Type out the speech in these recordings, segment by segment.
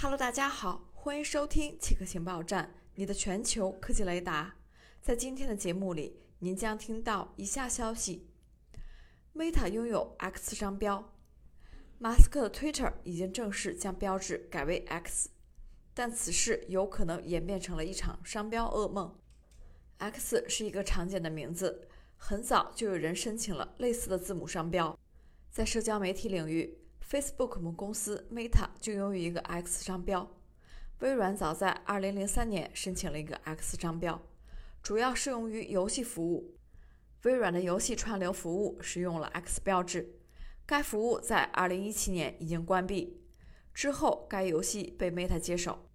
Hello，大家好，欢迎收听奇客情报站，你的全球科技雷达。在今天的节目里，您将听到以下消息：Meta 拥有 X 商标，马斯克的 Twitter 已经正式将标志改为 X，但此事有可能演变成了一场商标噩梦。X 是一个常见的名字，很早就有人申请了类似的字母商标。在社交媒体领域，Facebook 母公司 Meta 就拥有一个 X 商标，微软早在2003年申请了一个 X 商标，主要适用于游戏服务。微软的游戏串流服务使用了 X 标志，该服务在2017年已经关闭，之后该游戏被 Meta 接手。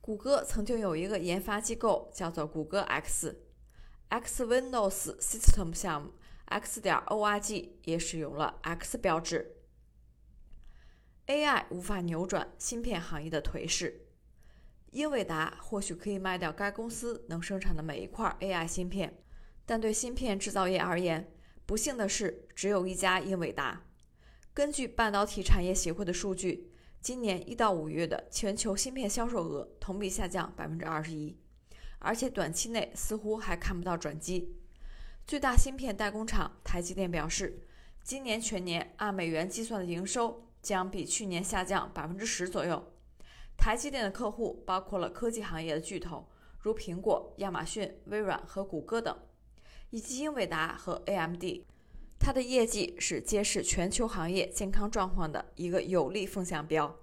谷歌曾经有一个研发机构叫做谷歌 X，X Windows System 项目 X 点 org 也使用了 X 标志。AI 无法扭转芯片行业的颓势。英伟达或许可以卖掉该公司能生产的每一块 AI 芯片，但对芯片制造业而言，不幸的是只有一家英伟达。根据半导体产业协会的数据，今年一到五月的全球芯片销售额同比下降百分之二十一，而且短期内似乎还看不到转机。最大芯片代工厂台积电表示，今年全年按美元计算的营收。将比去年下降百分之十左右。台积电的客户包括了科技行业的巨头，如苹果、亚马逊、微软和谷歌等，以及英伟达和 AMD。它的业绩是揭示全球行业健康状况的一个有力风向标。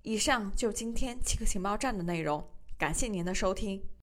以上就今天七个情报站的内容，感谢您的收听。